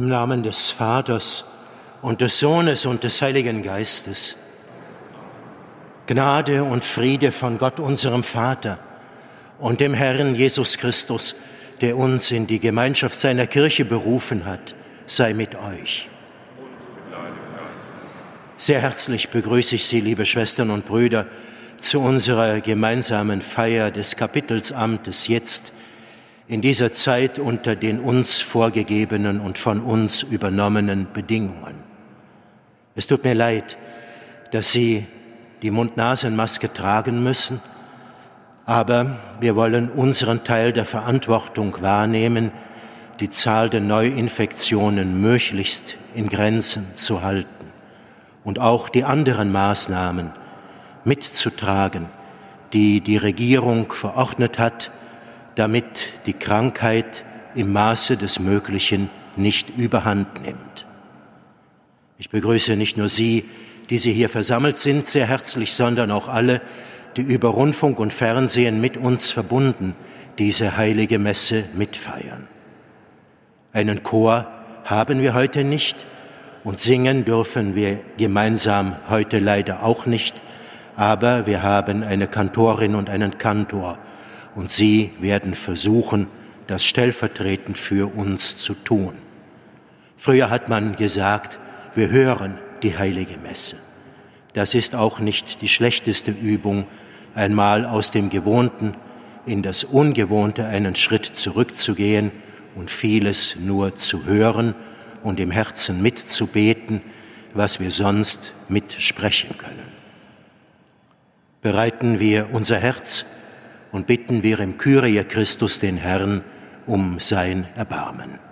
Namen des Vaters und des Sohnes und des Heiligen Geistes. Gnade und Friede von Gott, unserem Vater und dem Herrn Jesus Christus, der uns in die Gemeinschaft seiner Kirche berufen hat, sei mit euch. Sehr herzlich begrüße ich Sie, liebe Schwestern und Brüder, zu unserer gemeinsamen Feier des Kapitelsamtes jetzt in dieser Zeit unter den uns vorgegebenen und von uns übernommenen Bedingungen. Es tut mir leid, dass Sie die Mund-Nasen-Maske tragen müssen, aber wir wollen unseren Teil der Verantwortung wahrnehmen, die Zahl der Neuinfektionen möglichst in Grenzen zu halten und auch die anderen Maßnahmen mitzutragen, die die Regierung verordnet hat, damit die Krankheit im Maße des Möglichen nicht überhand nimmt. Ich begrüße nicht nur Sie, die Sie hier versammelt sind, sehr herzlich, sondern auch alle, die über Rundfunk und Fernsehen mit uns verbunden diese heilige Messe mitfeiern. Einen Chor haben wir heute nicht und singen dürfen wir gemeinsam heute leider auch nicht, aber wir haben eine Kantorin und einen Kantor und sie werden versuchen, das stellvertretend für uns zu tun. Früher hat man gesagt, wir hören die heilige Messe. Das ist auch nicht die schlechteste Übung, einmal aus dem Gewohnten in das Ungewohnte einen Schritt zurückzugehen und vieles nur zu hören und im Herzen mitzubeten, was wir sonst mitsprechen können. Bereiten wir unser Herz und bitten wir im Kyrie Christus den Herrn um sein Erbarmen.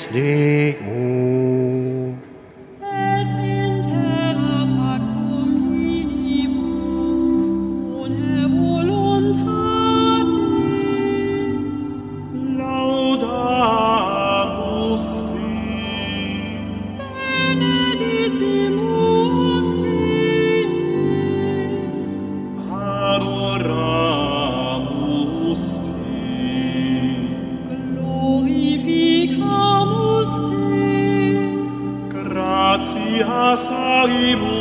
sleep. passaribus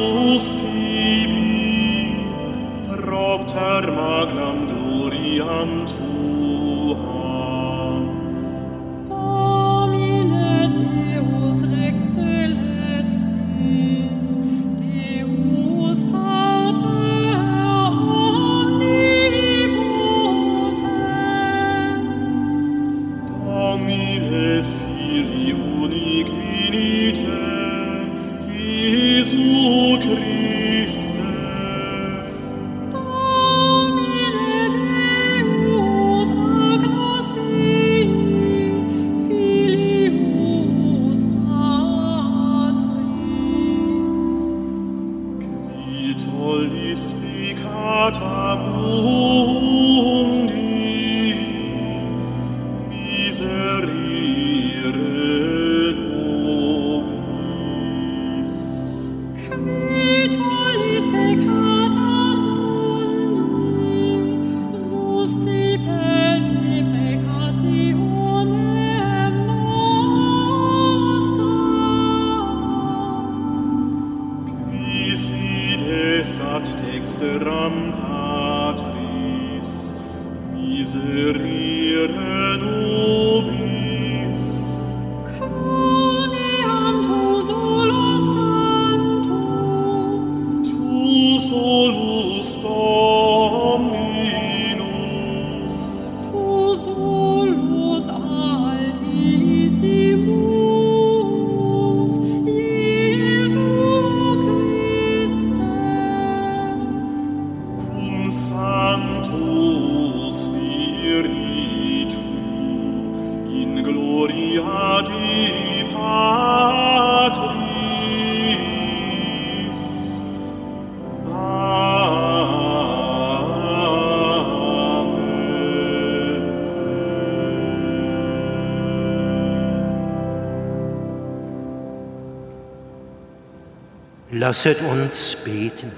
Lasset uns beten.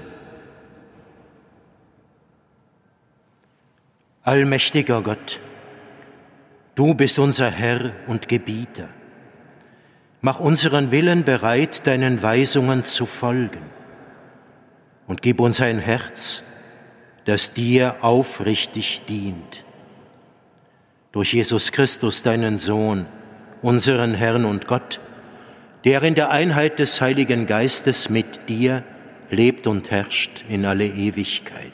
Allmächtiger Gott, du bist unser Herr und Gebieter. Mach unseren Willen bereit, deinen Weisungen zu folgen. Und gib uns ein Herz, das dir aufrichtig dient. Durch Jesus Christus, deinen Sohn, unseren Herrn und Gott, der in der Einheit des Heiligen Geistes mit dir lebt und herrscht in alle Ewigkeit.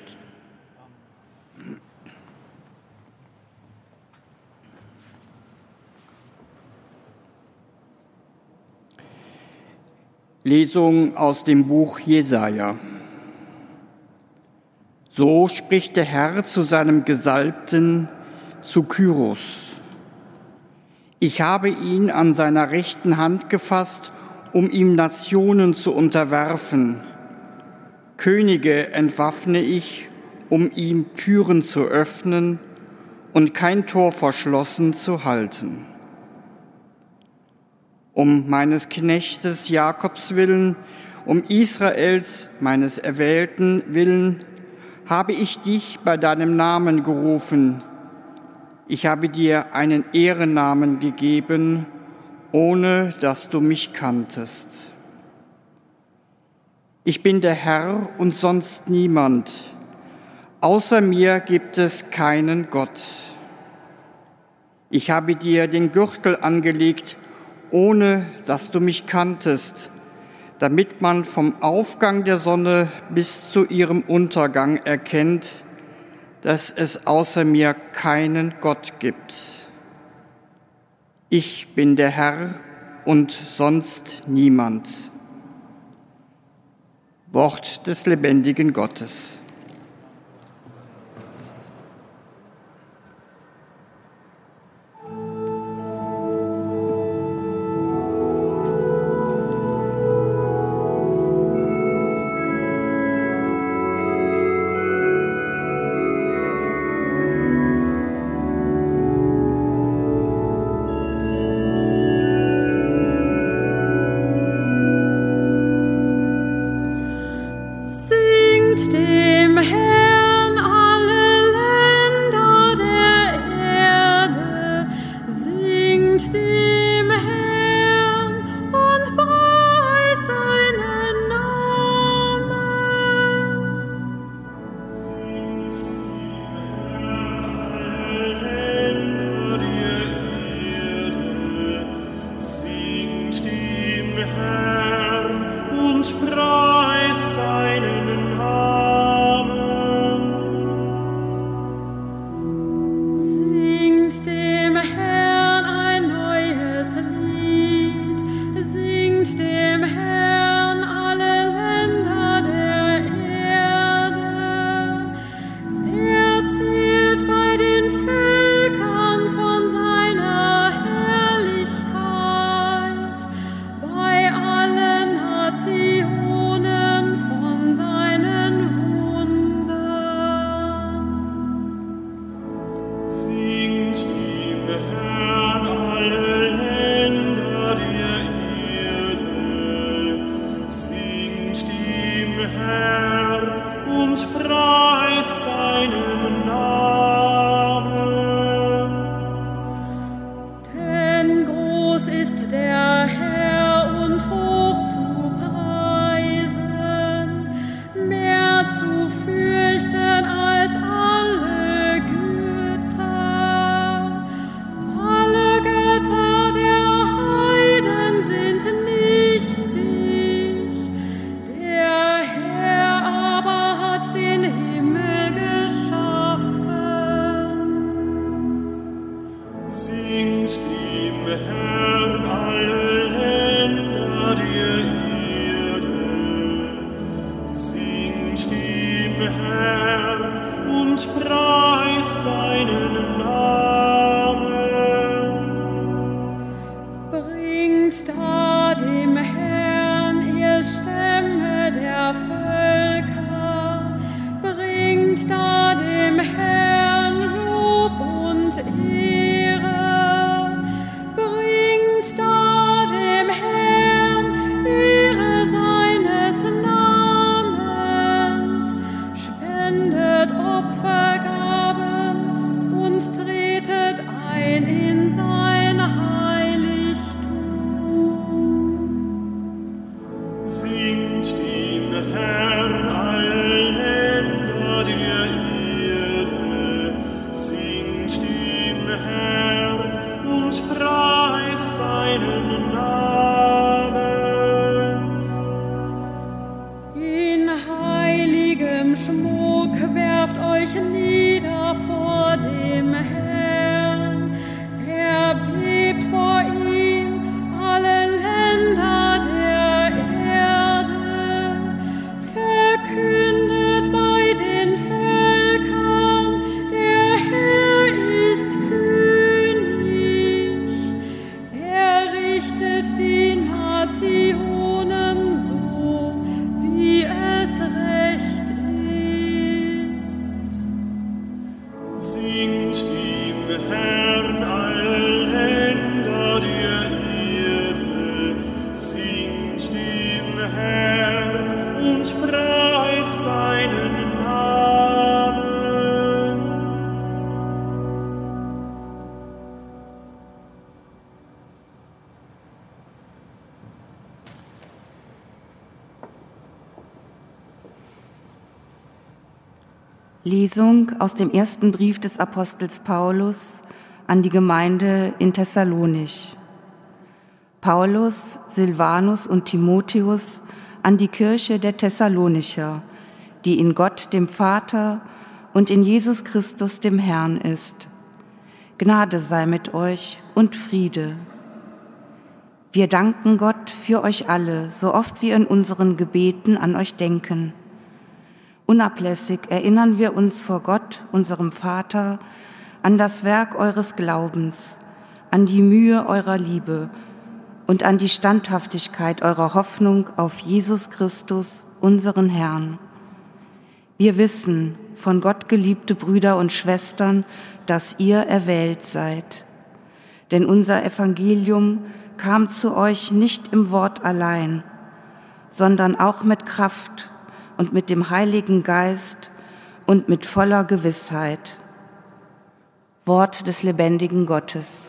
Lesung aus dem Buch Jesaja. So spricht der Herr zu seinem Gesalbten, zu Kyros. Ich habe ihn an seiner rechten Hand gefasst, um ihm Nationen zu unterwerfen. Könige entwaffne ich, um ihm Türen zu öffnen und kein Tor verschlossen zu halten. Um meines Knechtes Jakobs willen, um Israels, meines Erwählten willen, habe ich dich bei deinem Namen gerufen. Ich habe dir einen Ehrennamen gegeben, ohne dass du mich kanntest. Ich bin der Herr und sonst niemand. Außer mir gibt es keinen Gott. Ich habe dir den Gürtel angelegt, ohne dass du mich kanntest, damit man vom Aufgang der Sonne bis zu ihrem Untergang erkennt, dass es außer mir keinen Gott gibt. Ich bin der Herr und sonst niemand. Wort des lebendigen Gottes. stem her Lesung aus dem ersten Brief des Apostels Paulus an die Gemeinde in Thessalonich. Paulus, Silvanus und Timotheus an die Kirche der Thessalonicher, die in Gott dem Vater und in Jesus Christus dem Herrn ist. Gnade sei mit euch und Friede. Wir danken Gott für euch alle, so oft wir in unseren Gebeten an euch denken. Unablässig erinnern wir uns vor Gott, unserem Vater, an das Werk eures Glaubens, an die Mühe eurer Liebe und an die Standhaftigkeit eurer Hoffnung auf Jesus Christus, unseren Herrn. Wir wissen, von Gott geliebte Brüder und Schwestern, dass ihr erwählt seid. Denn unser Evangelium kam zu euch nicht im Wort allein, sondern auch mit Kraft und mit dem Heiligen Geist und mit voller Gewissheit. Wort des lebendigen Gottes.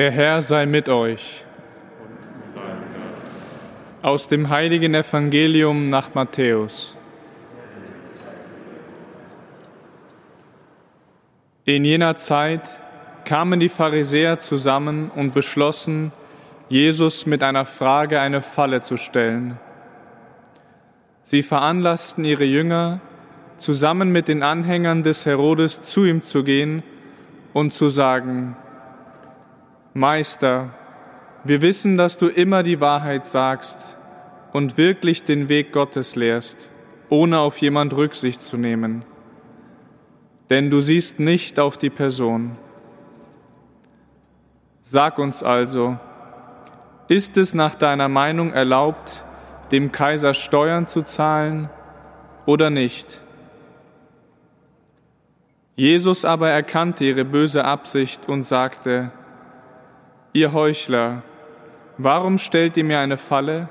Der Herr sei mit euch. Aus dem heiligen Evangelium nach Matthäus. In jener Zeit kamen die Pharisäer zusammen und beschlossen, Jesus mit einer Frage eine Falle zu stellen. Sie veranlassten ihre Jünger, zusammen mit den Anhängern des Herodes zu ihm zu gehen und zu sagen, Meister, wir wissen, dass du immer die Wahrheit sagst und wirklich den Weg Gottes lehrst, ohne auf jemand Rücksicht zu nehmen. Denn du siehst nicht auf die Person. Sag uns also, ist es nach deiner Meinung erlaubt, dem Kaiser Steuern zu zahlen oder nicht? Jesus aber erkannte ihre böse Absicht und sagte, Ihr Heuchler, warum stellt ihr mir eine Falle?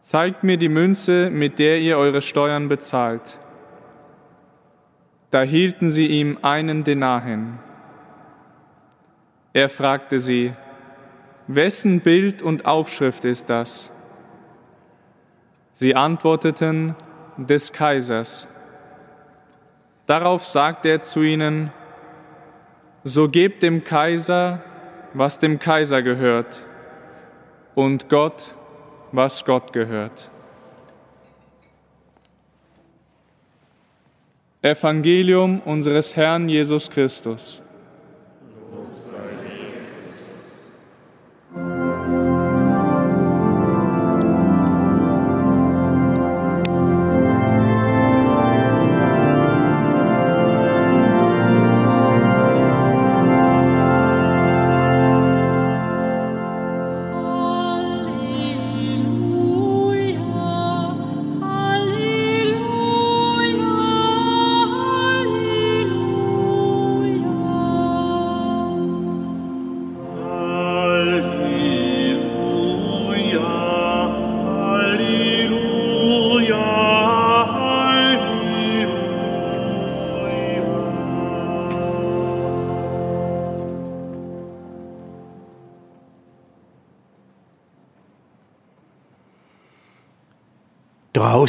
Zeigt mir die Münze, mit der ihr eure Steuern bezahlt. Da hielten sie ihm einen Denar hin. Er fragte sie, wessen Bild und Aufschrift ist das? Sie antworteten, des Kaisers. Darauf sagte er zu ihnen, so gebt dem Kaiser, was dem Kaiser gehört, und Gott, was Gott gehört. Evangelium unseres Herrn Jesus Christus.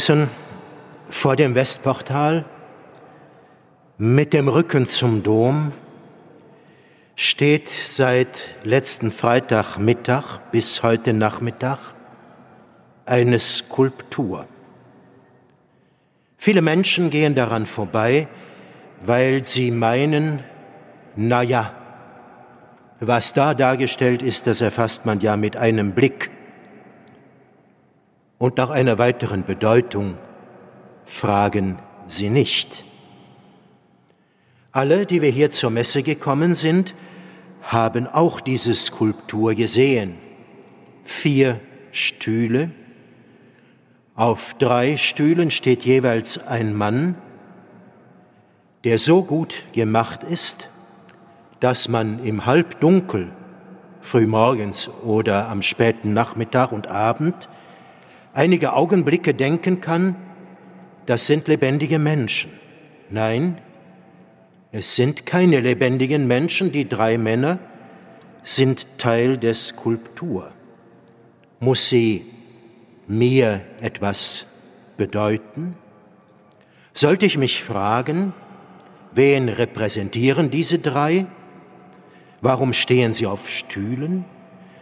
Draußen vor dem Westportal mit dem Rücken zum Dom steht seit letzten Freitagmittag bis heute Nachmittag eine Skulptur. Viele Menschen gehen daran vorbei, weil sie meinen, na ja, was da dargestellt ist, das erfasst man ja mit einem Blick. Und nach einer weiteren Bedeutung fragen sie nicht. Alle, die wir hier zur Messe gekommen sind, haben auch diese Skulptur gesehen. Vier Stühle. Auf drei Stühlen steht jeweils ein Mann, der so gut gemacht ist, dass man im Halbdunkel, frühmorgens oder am späten Nachmittag und Abend, einige Augenblicke denken kann, das sind lebendige Menschen. Nein, es sind keine lebendigen Menschen, die drei Männer sind Teil der Skulptur. Muss sie mir etwas bedeuten? Sollte ich mich fragen, wen repräsentieren diese drei? Warum stehen sie auf Stühlen?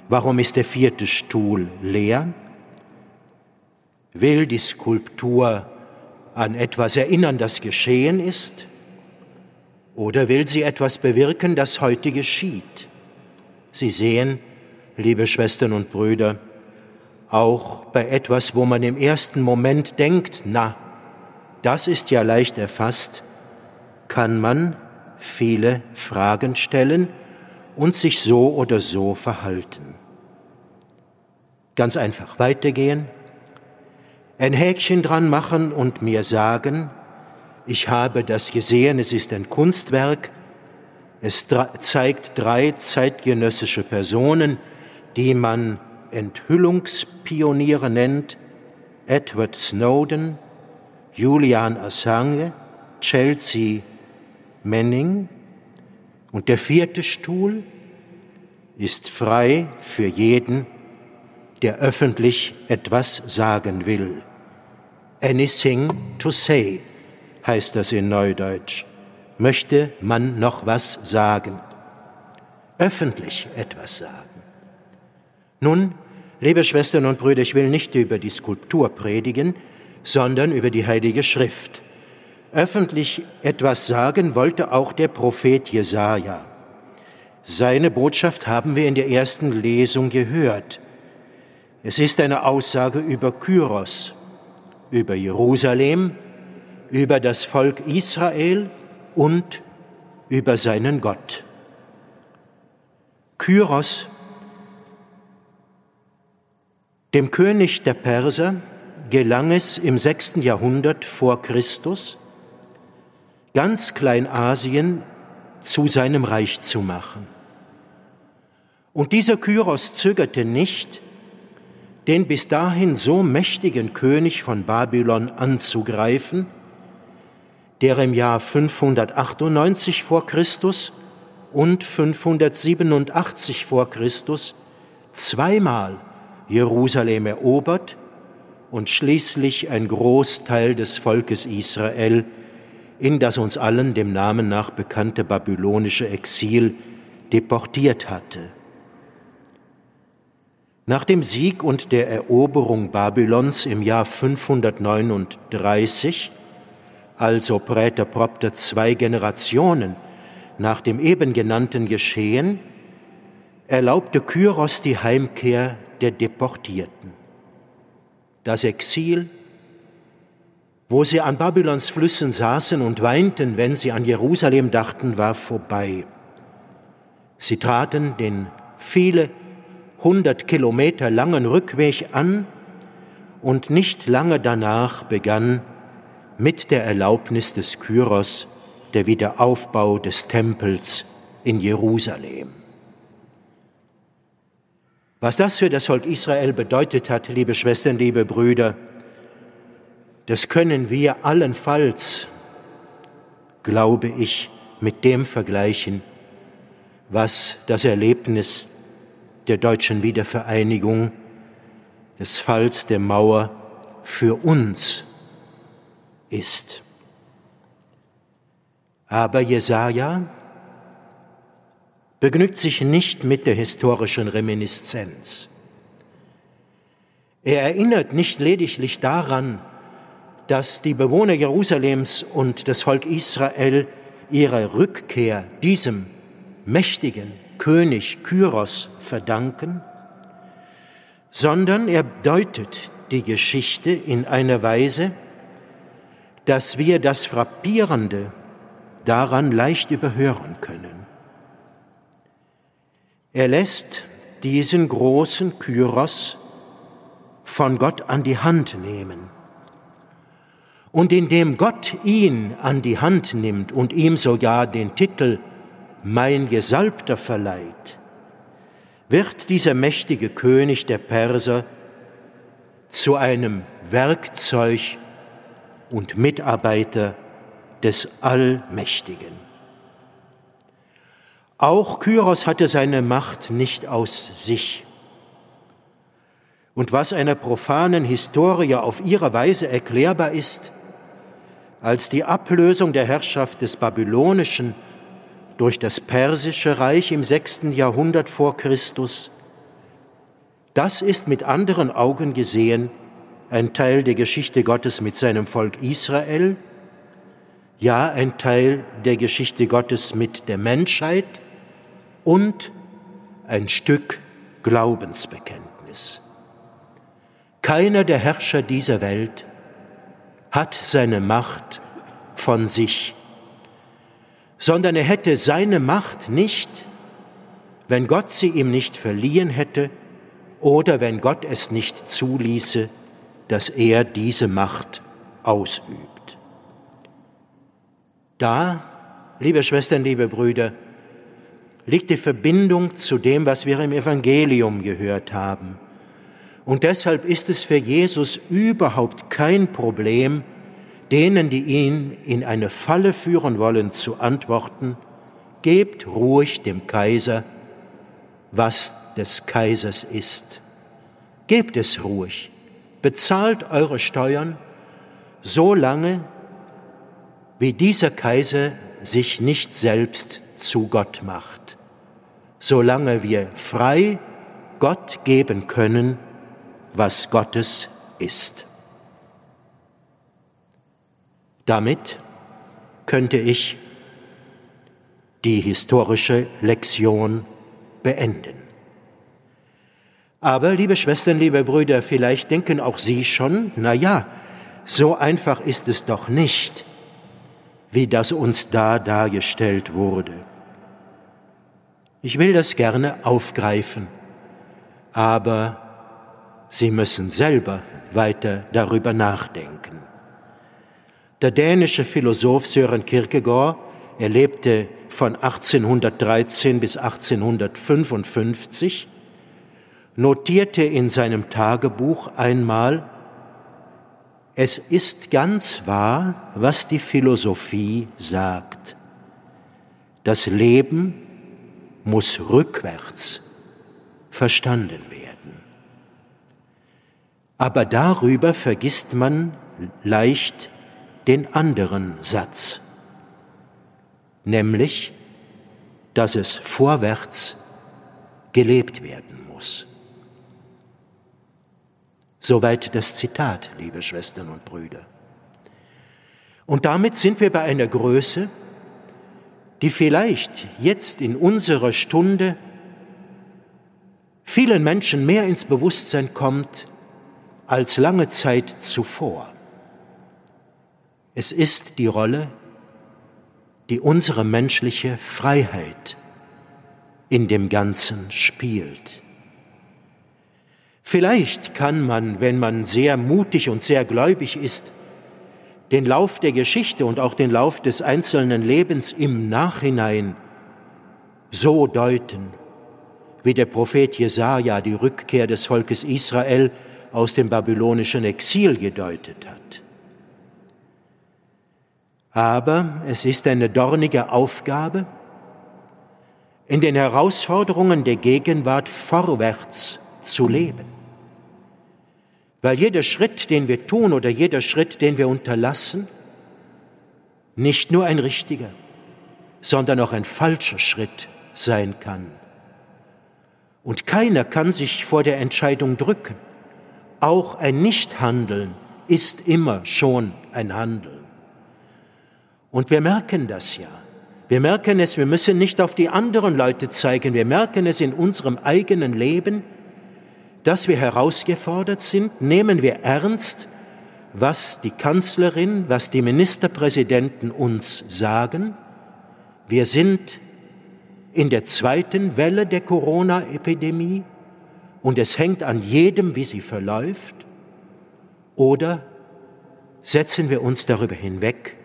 Warum ist der vierte Stuhl leer? Will die Skulptur an etwas erinnern, das geschehen ist? Oder will sie etwas bewirken, das heute geschieht? Sie sehen, liebe Schwestern und Brüder, auch bei etwas, wo man im ersten Moment denkt, na, das ist ja leicht erfasst, kann man viele Fragen stellen und sich so oder so verhalten. Ganz einfach weitergehen, ein Häkchen dran machen und mir sagen, ich habe das gesehen, es ist ein Kunstwerk, es zeigt drei zeitgenössische Personen, die man Enthüllungspioniere nennt, Edward Snowden, Julian Assange, Chelsea Manning. Und der vierte Stuhl ist frei für jeden, der öffentlich etwas sagen will. Anything to say heißt das in Neudeutsch. Möchte man noch was sagen? Öffentlich etwas sagen. Nun, liebe Schwestern und Brüder, ich will nicht über die Skulptur predigen, sondern über die Heilige Schrift. Öffentlich etwas sagen wollte auch der Prophet Jesaja. Seine Botschaft haben wir in der ersten Lesung gehört. Es ist eine Aussage über Kyros, über Jerusalem, über das Volk Israel und über seinen Gott. Kyros, dem König der Perser, gelang es im sechsten Jahrhundert vor Christus, ganz Kleinasien zu seinem Reich zu machen. Und dieser Kyros zögerte nicht, den bis dahin so mächtigen König von Babylon anzugreifen, der im Jahr 598 vor Christus und 587 vor Christus zweimal Jerusalem erobert und schließlich ein Großteil des Volkes Israel in das uns allen dem Namen nach bekannte babylonische Exil deportiert hatte. Nach dem Sieg und der Eroberung Babylons im Jahr 539, also Präter Propter zwei Generationen nach dem eben genannten Geschehen, erlaubte Kyros die Heimkehr der Deportierten. Das Exil, wo sie an Babylons Flüssen saßen und weinten, wenn sie an Jerusalem dachten, war vorbei. Sie traten den viele 100 Kilometer langen Rückweg an und nicht lange danach begann mit der Erlaubnis des Kyros der Wiederaufbau des Tempels in Jerusalem. Was das für das Volk Israel bedeutet hat, liebe Schwestern, liebe Brüder, das können wir allenfalls, glaube ich, mit dem vergleichen, was das Erlebnis der deutschen Wiedervereinigung, des Falls der Mauer für uns ist. Aber Jesaja begnügt sich nicht mit der historischen Reminiszenz. Er erinnert nicht lediglich daran, dass die Bewohner Jerusalems und das Volk Israel ihre Rückkehr diesem mächtigen König Kyros verdanken, sondern er deutet die Geschichte in einer Weise, dass wir das Frappierende daran leicht überhören können. Er lässt diesen großen Kyros von Gott an die Hand nehmen. Und indem Gott ihn an die Hand nimmt und ihm sogar den Titel Mein Gesalbter verleiht, wird dieser mächtige König der Perser zu einem Werkzeug und Mitarbeiter des Allmächtigen. Auch Kyros hatte seine Macht nicht aus sich. Und was einer profanen Historie auf ihre Weise erklärbar ist, als die Ablösung der Herrschaft des Babylonischen durch das persische Reich im sechsten Jahrhundert vor Christus, das ist mit anderen Augen gesehen ein Teil der Geschichte Gottes mit seinem Volk Israel, ja ein Teil der Geschichte Gottes mit der Menschheit und ein Stück Glaubensbekenntnis. Keiner der Herrscher dieser Welt hat seine Macht von sich, sondern er hätte seine Macht nicht, wenn Gott sie ihm nicht verliehen hätte oder wenn Gott es nicht zuließe, dass er diese Macht ausübt. Da, liebe Schwestern, liebe Brüder, liegt die Verbindung zu dem, was wir im Evangelium gehört haben. Und deshalb ist es für Jesus überhaupt kein Problem, denen, die ihn in eine Falle führen wollen, zu antworten, gebt ruhig dem Kaiser, was des Kaisers ist. Gebt es ruhig, bezahlt eure Steuern, so lange, wie dieser Kaiser sich nicht selbst zu Gott macht, solange wir frei Gott geben können, was Gottes ist. Damit könnte ich die historische Lektion beenden. Aber, liebe Schwestern, liebe Brüder, vielleicht denken auch Sie schon, na ja, so einfach ist es doch nicht, wie das uns da dargestellt wurde. Ich will das gerne aufgreifen, aber Sie müssen selber weiter darüber nachdenken. Der dänische Philosoph Søren Kierkegaard, er lebte von 1813 bis 1855, notierte in seinem Tagebuch einmal, es ist ganz wahr, was die Philosophie sagt. Das Leben muss rückwärts verstanden werden. Aber darüber vergisst man leicht den anderen Satz, nämlich, dass es vorwärts gelebt werden muss. Soweit das Zitat, liebe Schwestern und Brüder. Und damit sind wir bei einer Größe, die vielleicht jetzt in unserer Stunde vielen Menschen mehr ins Bewusstsein kommt als lange Zeit zuvor. Es ist die Rolle, die unsere menschliche Freiheit in dem Ganzen spielt. Vielleicht kann man, wenn man sehr mutig und sehr gläubig ist, den Lauf der Geschichte und auch den Lauf des einzelnen Lebens im Nachhinein so deuten, wie der Prophet Jesaja die Rückkehr des Volkes Israel aus dem babylonischen Exil gedeutet hat. Aber es ist eine dornige Aufgabe, in den Herausforderungen der Gegenwart vorwärts zu leben. Weil jeder Schritt, den wir tun oder jeder Schritt, den wir unterlassen, nicht nur ein richtiger, sondern auch ein falscher Schritt sein kann. Und keiner kann sich vor der Entscheidung drücken. Auch ein Nichthandeln ist immer schon ein Handeln. Und wir merken das ja. Wir merken es, wir müssen nicht auf die anderen Leute zeigen, wir merken es in unserem eigenen Leben, dass wir herausgefordert sind, nehmen wir ernst, was die Kanzlerin, was die Ministerpräsidenten uns sagen. Wir sind in der zweiten Welle der Corona-Epidemie und es hängt an jedem, wie sie verläuft. Oder setzen wir uns darüber hinweg,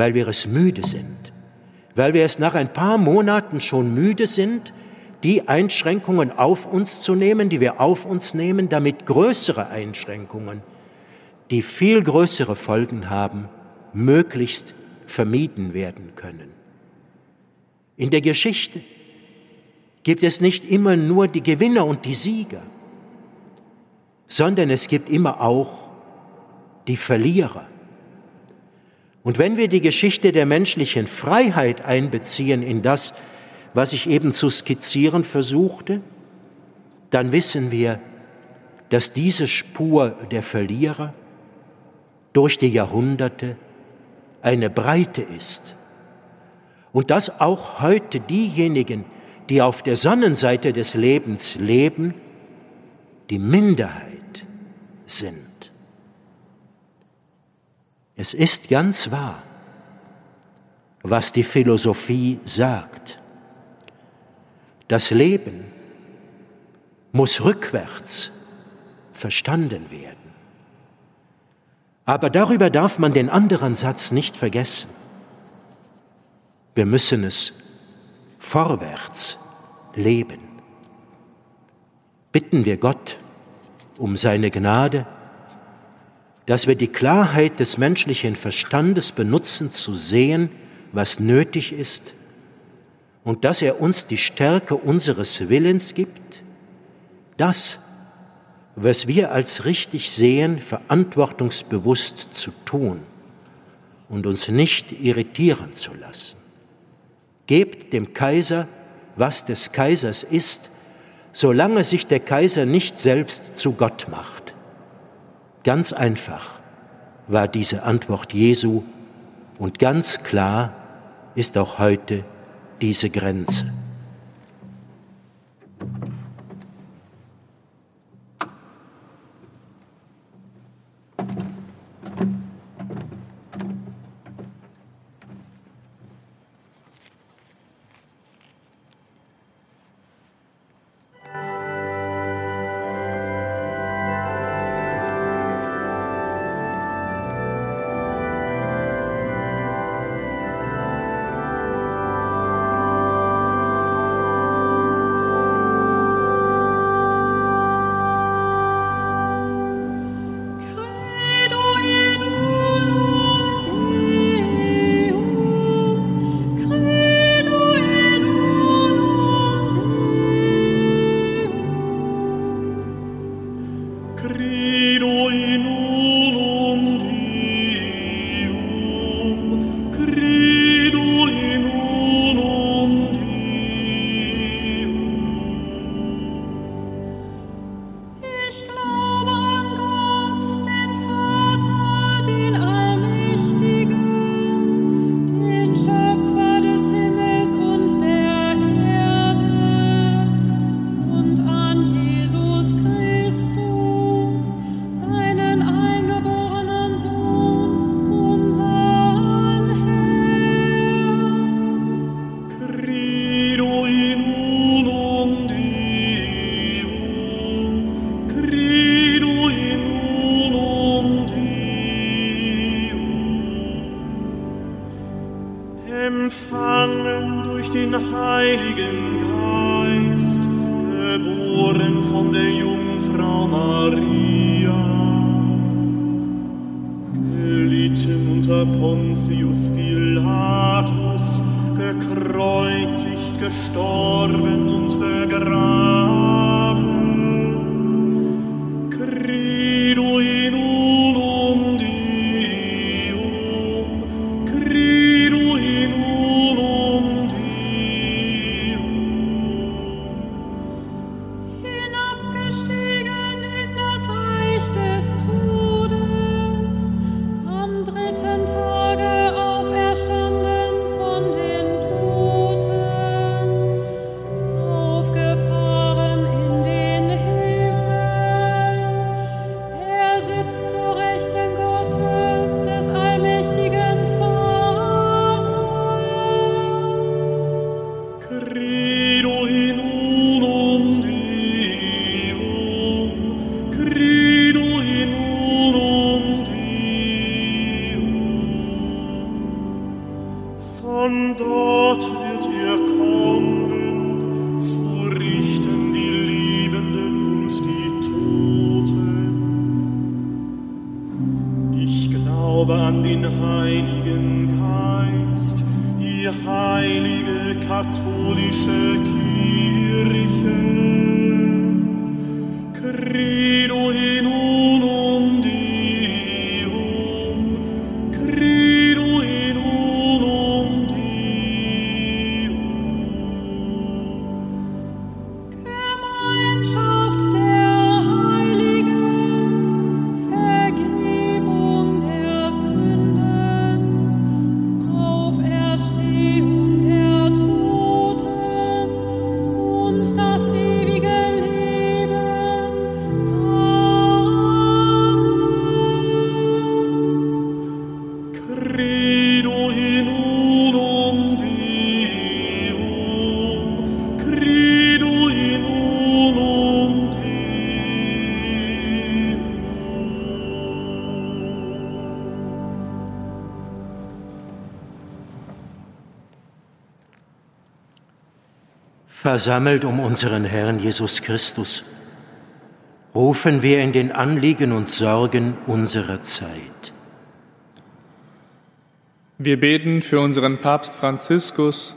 weil wir es müde sind, weil wir es nach ein paar Monaten schon müde sind, die Einschränkungen auf uns zu nehmen, die wir auf uns nehmen, damit größere Einschränkungen, die viel größere Folgen haben, möglichst vermieden werden können. In der Geschichte gibt es nicht immer nur die Gewinner und die Sieger, sondern es gibt immer auch die Verlierer. Und wenn wir die Geschichte der menschlichen Freiheit einbeziehen in das, was ich eben zu skizzieren versuchte, dann wissen wir, dass diese Spur der Verlierer durch die Jahrhunderte eine Breite ist. Und dass auch heute diejenigen, die auf der Sonnenseite des Lebens leben, die Minderheit sind. Es ist ganz wahr, was die Philosophie sagt. Das Leben muss rückwärts verstanden werden. Aber darüber darf man den anderen Satz nicht vergessen. Wir müssen es vorwärts leben. Bitten wir Gott um seine Gnade, dass wir die Klarheit des menschlichen Verstandes benutzen, zu sehen, was nötig ist, und dass er uns die Stärke unseres Willens gibt, das, was wir als richtig sehen, verantwortungsbewusst zu tun und uns nicht irritieren zu lassen. Gebt dem Kaiser, was des Kaisers ist, solange sich der Kaiser nicht selbst zu Gott macht. Ganz einfach war diese Antwort Jesu und ganz klar ist auch heute diese Grenze. Versammelt um unseren Herrn Jesus Christus, rufen wir in den Anliegen und Sorgen unserer Zeit. Wir beten für unseren Papst Franziskus,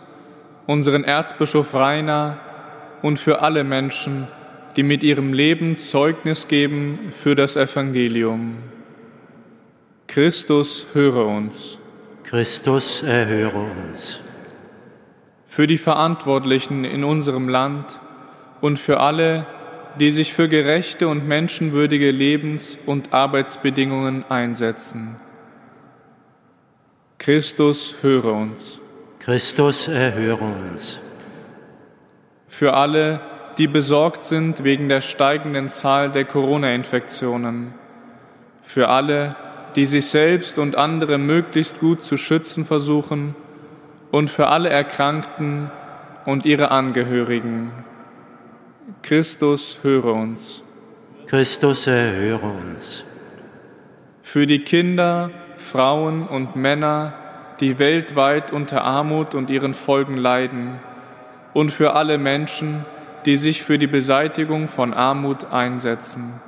unseren Erzbischof Rainer und für alle Menschen, die mit ihrem Leben Zeugnis geben für das Evangelium. Christus, höre uns. Christus, erhöre uns. Für die Verantwortlichen in unserem Land und für alle, die sich für gerechte und menschenwürdige Lebens- und Arbeitsbedingungen einsetzen. Christus, höre uns. Christus, erhöre uns. Für alle, die besorgt sind wegen der steigenden Zahl der Corona-Infektionen. Für alle, die sich selbst und andere möglichst gut zu schützen versuchen. Und für alle Erkrankten und ihre Angehörigen. Christus, höre uns. Christus, erhöre uns. Für die Kinder, Frauen und Männer, die weltweit unter Armut und ihren Folgen leiden. Und für alle Menschen, die sich für die Beseitigung von Armut einsetzen.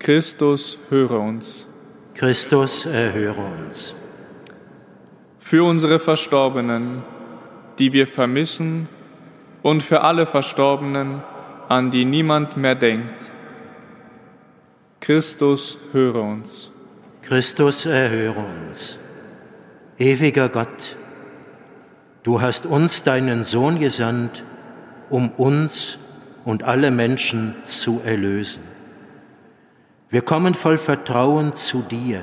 Christus, höre uns. Christus, erhöre uns. Für unsere Verstorbenen, die wir vermissen, und für alle Verstorbenen, an die niemand mehr denkt. Christus, höre uns. Christus, erhöre uns. Ewiger Gott, du hast uns deinen Sohn gesandt, um uns und alle Menschen zu erlösen. Wir kommen voll Vertrauen zu dir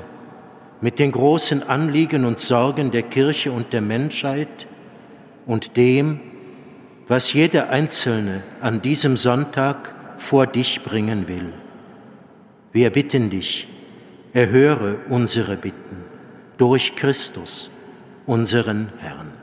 mit den großen Anliegen und Sorgen der Kirche und der Menschheit und dem, was jeder Einzelne an diesem Sonntag vor dich bringen will. Wir bitten dich, erhöre unsere Bitten durch Christus, unseren Herrn.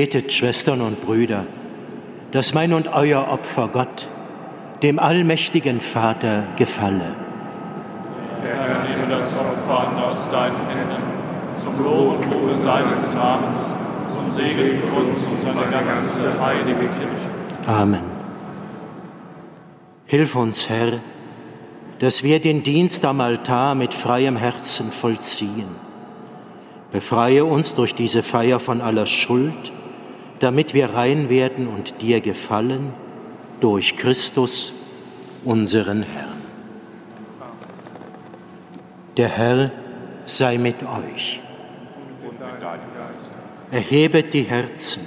Betet, Schwestern und Brüder, dass mein und euer Opfer Gott, dem allmächtigen Vater, gefalle. Herr, nehme das Opfer an aus deinen Händen, zum Lob und Ruhe seines Namens, zum Segen für uns und seine ganze heilige Kirche. Amen. Hilf uns, Herr, dass wir den Dienst am Altar mit freiem Herzen vollziehen. Befreie uns durch diese Feier von aller Schuld, damit wir rein werden und dir gefallen, durch Christus, unseren Herrn. Der Herr sei mit euch. Erhebet die Herzen.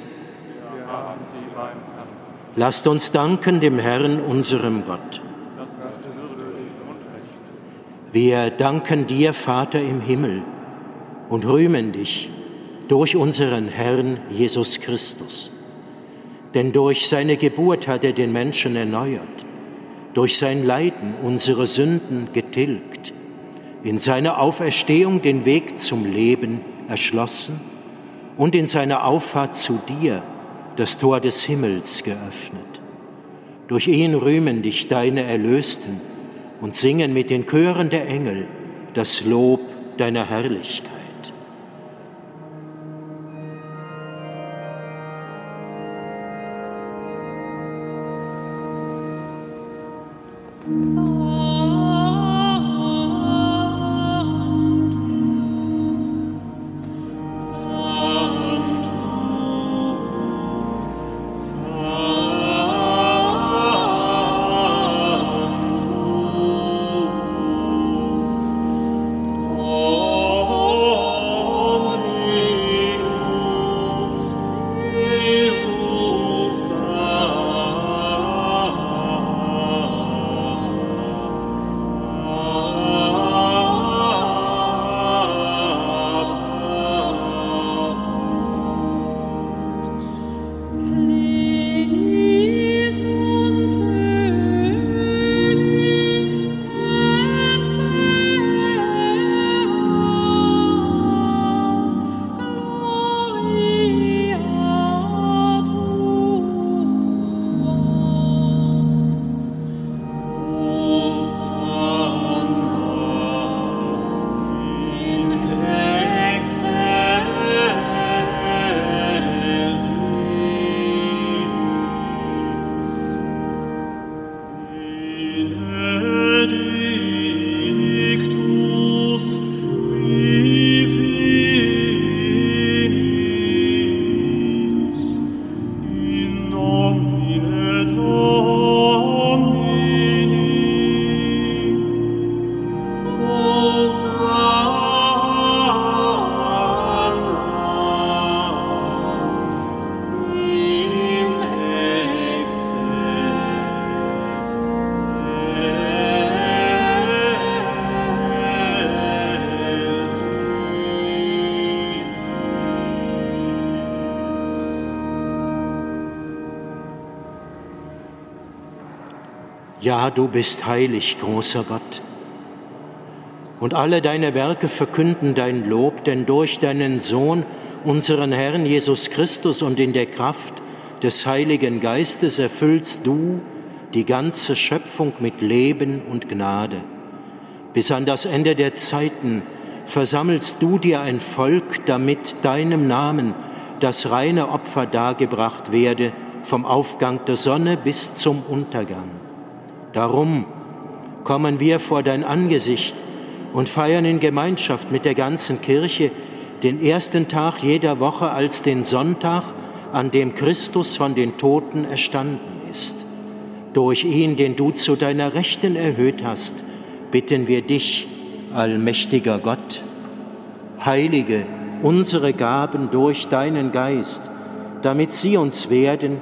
Lasst uns danken dem Herrn, unserem Gott. Wir danken dir, Vater im Himmel, und rühmen dich durch unseren Herrn Jesus Christus. Denn durch seine Geburt hat er den Menschen erneuert, durch sein Leiden unsere Sünden getilgt, in seiner Auferstehung den Weg zum Leben erschlossen und in seiner Auffahrt zu dir das Tor des Himmels geöffnet. Durch ihn rühmen dich deine Erlösten und singen mit den Chören der Engel das Lob deiner Herrlichkeit. Du bist heilig, großer Gott. Und alle deine Werke verkünden dein Lob, denn durch deinen Sohn, unseren Herrn Jesus Christus und in der Kraft des Heiligen Geistes erfüllst du die ganze Schöpfung mit Leben und Gnade. Bis an das Ende der Zeiten versammelst du dir ein Volk, damit deinem Namen das reine Opfer dargebracht werde, vom Aufgang der Sonne bis zum Untergang. Darum kommen wir vor dein Angesicht und feiern in Gemeinschaft mit der ganzen Kirche den ersten Tag jeder Woche als den Sonntag, an dem Christus von den Toten erstanden ist. Durch ihn, den du zu deiner Rechten erhöht hast, bitten wir dich, allmächtiger Gott, heilige unsere Gaben durch deinen Geist, damit sie uns werden,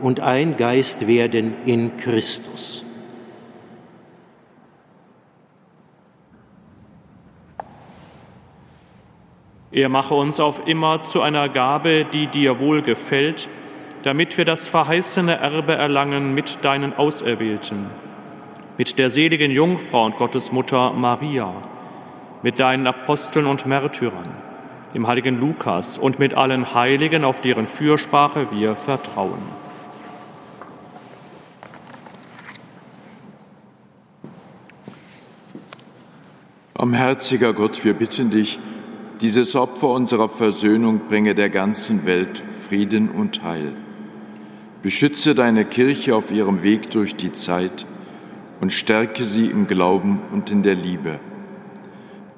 und ein Geist werden in Christus. Er mache uns auf immer zu einer Gabe, die dir wohl gefällt, damit wir das verheißene Erbe erlangen mit deinen Auserwählten, mit der seligen Jungfrau und Gottesmutter Maria, mit deinen Aposteln und Märtyrern, im heiligen Lukas und mit allen Heiligen, auf deren Fürsprache wir vertrauen. Barmherziger Gott, wir bitten dich, dieses Opfer unserer Versöhnung bringe der ganzen Welt Frieden und Heil. Beschütze deine Kirche auf ihrem Weg durch die Zeit und stärke sie im Glauben und in der Liebe.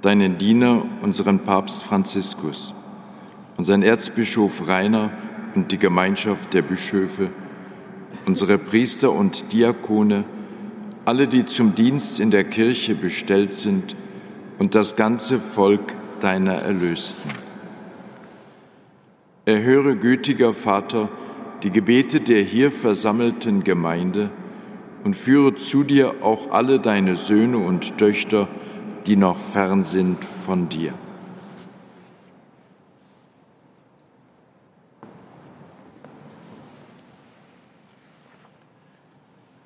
Deinen Diener, unseren Papst Franziskus, unseren Erzbischof Rainer und die Gemeinschaft der Bischöfe, unsere Priester und Diakone, alle, die zum Dienst in der Kirche bestellt sind, und das ganze Volk deiner Erlösten. Erhöre, gütiger Vater, die Gebete der hier versammelten Gemeinde und führe zu dir auch alle deine Söhne und Töchter, die noch fern sind von dir.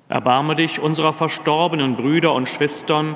Erbarme dich unserer verstorbenen Brüder und Schwestern,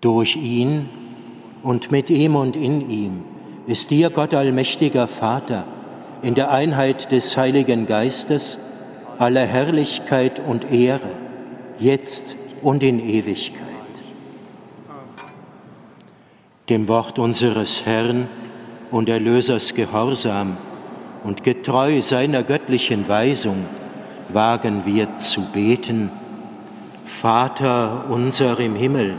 Durch ihn und mit ihm und in ihm ist dir, Gott allmächtiger Vater, in der Einheit des Heiligen Geistes aller Herrlichkeit und Ehre, jetzt und in Ewigkeit. Dem Wort unseres Herrn und Erlösers Gehorsam und getreu seiner göttlichen Weisung wagen wir zu beten, Vater unser im Himmel,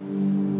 う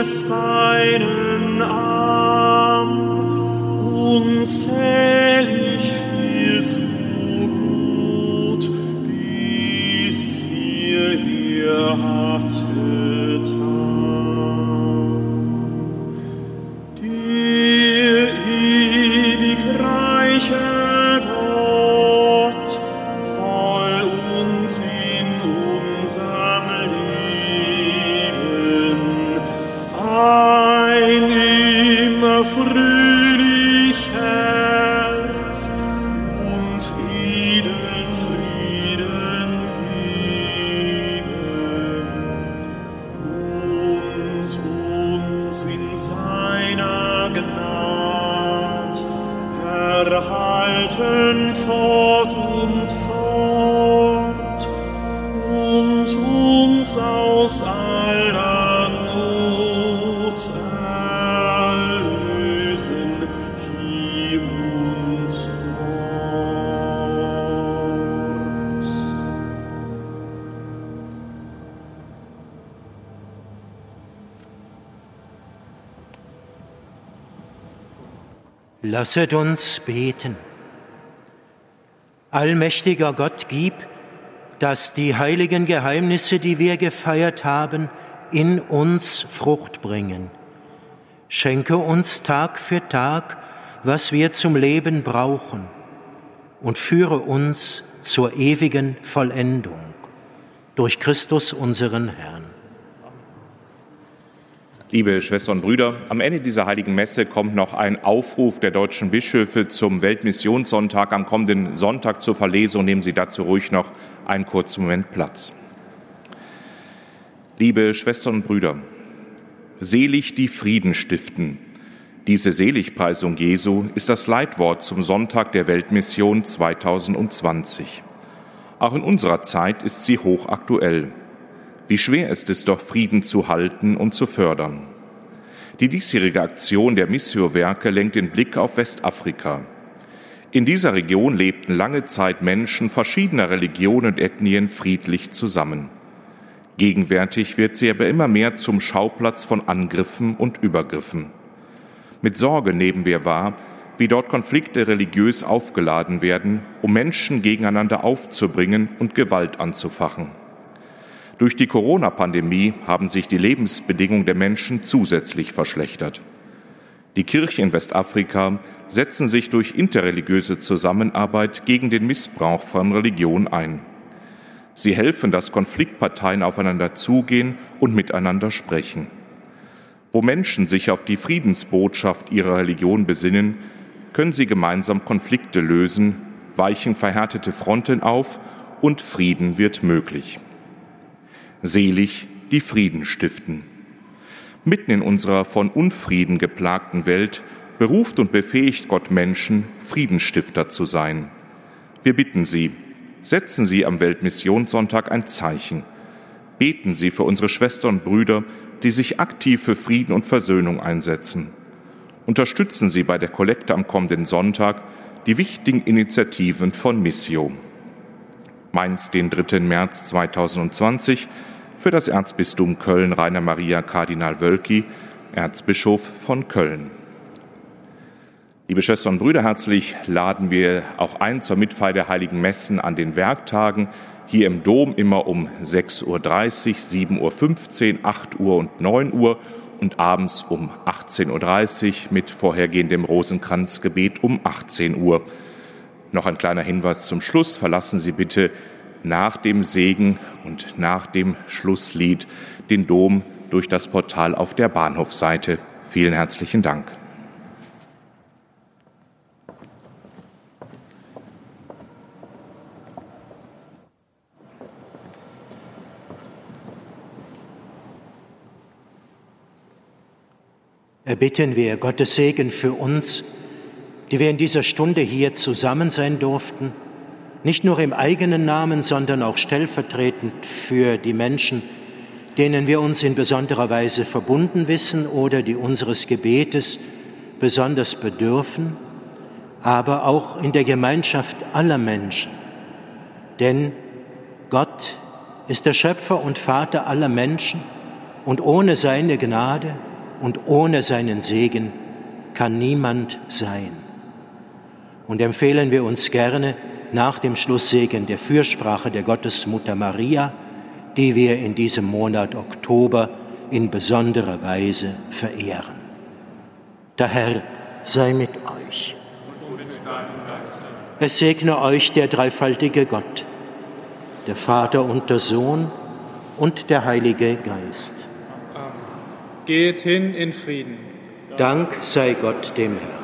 Kindesbeinen arm unzählig Lasset uns beten. Allmächtiger Gott, gib, dass die heiligen Geheimnisse, die wir gefeiert haben, in uns Frucht bringen. Schenke uns Tag für Tag, was wir zum Leben brauchen, und führe uns zur ewigen Vollendung durch Christus unseren Herrn. Liebe Schwestern und Brüder, am Ende dieser heiligen Messe kommt noch ein Aufruf der deutschen Bischöfe zum Weltmissionssonntag am kommenden Sonntag zur Verlesung. Nehmen Sie dazu ruhig noch einen kurzen Moment Platz. Liebe Schwestern und Brüder, selig die Frieden stiften. Diese Seligpreisung Jesu ist das Leitwort zum Sonntag der Weltmission 2020. Auch in unserer Zeit ist sie hochaktuell. Wie schwer ist es doch, Frieden zu halten und zu fördern. Die diesjährige Aktion der Missio-Werke lenkt den Blick auf Westafrika. In dieser Region lebten lange Zeit Menschen verschiedener Religionen und Ethnien friedlich zusammen. Gegenwärtig wird sie aber immer mehr zum Schauplatz von Angriffen und Übergriffen. Mit Sorge nehmen wir wahr, wie dort Konflikte religiös aufgeladen werden, um Menschen gegeneinander aufzubringen und Gewalt anzufachen. Durch die Corona-Pandemie haben sich die Lebensbedingungen der Menschen zusätzlich verschlechtert. Die Kirchen in Westafrika setzen sich durch interreligiöse Zusammenarbeit gegen den Missbrauch von Religion ein. Sie helfen, dass Konfliktparteien aufeinander zugehen und miteinander sprechen. Wo Menschen sich auf die Friedensbotschaft ihrer Religion besinnen, können sie gemeinsam Konflikte lösen, weichen verhärtete Fronten auf und Frieden wird möglich. Selig, die Frieden stiften. Mitten in unserer von Unfrieden geplagten Welt beruft und befähigt Gott Menschen, Friedensstifter zu sein. Wir bitten Sie, setzen Sie am Weltmissionssonntag ein Zeichen. Beten Sie für unsere Schwestern und Brüder, die sich aktiv für Frieden und Versöhnung einsetzen. Unterstützen Sie bei der Kollekte am kommenden Sonntag die wichtigen Initiativen von Missio. Mainz, den 3. März 2020, für das Erzbistum Köln Rainer Maria Kardinal Wölki, Erzbischof von Köln. Liebe Schwestern und Brüder, herzlich laden wir auch ein zur Mitfeier der Heiligen Messen an den Werktagen hier im Dom immer um 6.30 Uhr, 7.15 Uhr, 8 Uhr und 9 Uhr und abends um 18.30 Uhr mit vorhergehendem Rosenkranzgebet um 18 Uhr. Noch ein kleiner Hinweis zum Schluss. Verlassen Sie bitte nach dem Segen und nach dem Schlusslied den Dom durch das Portal auf der Bahnhofseite. Vielen herzlichen Dank. Erbitten wir Gottes Segen für uns die wir in dieser Stunde hier zusammen sein durften, nicht nur im eigenen Namen, sondern auch stellvertretend für die Menschen, denen wir uns in besonderer Weise verbunden wissen oder die unseres Gebetes besonders bedürfen, aber auch in der Gemeinschaft aller Menschen. Denn Gott ist der Schöpfer und Vater aller Menschen und ohne seine Gnade und ohne seinen Segen kann niemand sein. Und empfehlen wir uns gerne nach dem Schlusssegen der Fürsprache der Gottesmutter Maria, die wir in diesem Monat Oktober in besonderer Weise verehren. Der Herr sei mit euch. Es segne euch der dreifaltige Gott, der Vater und der Sohn und der Heilige Geist. Geht hin in Frieden. Dank sei Gott dem Herrn.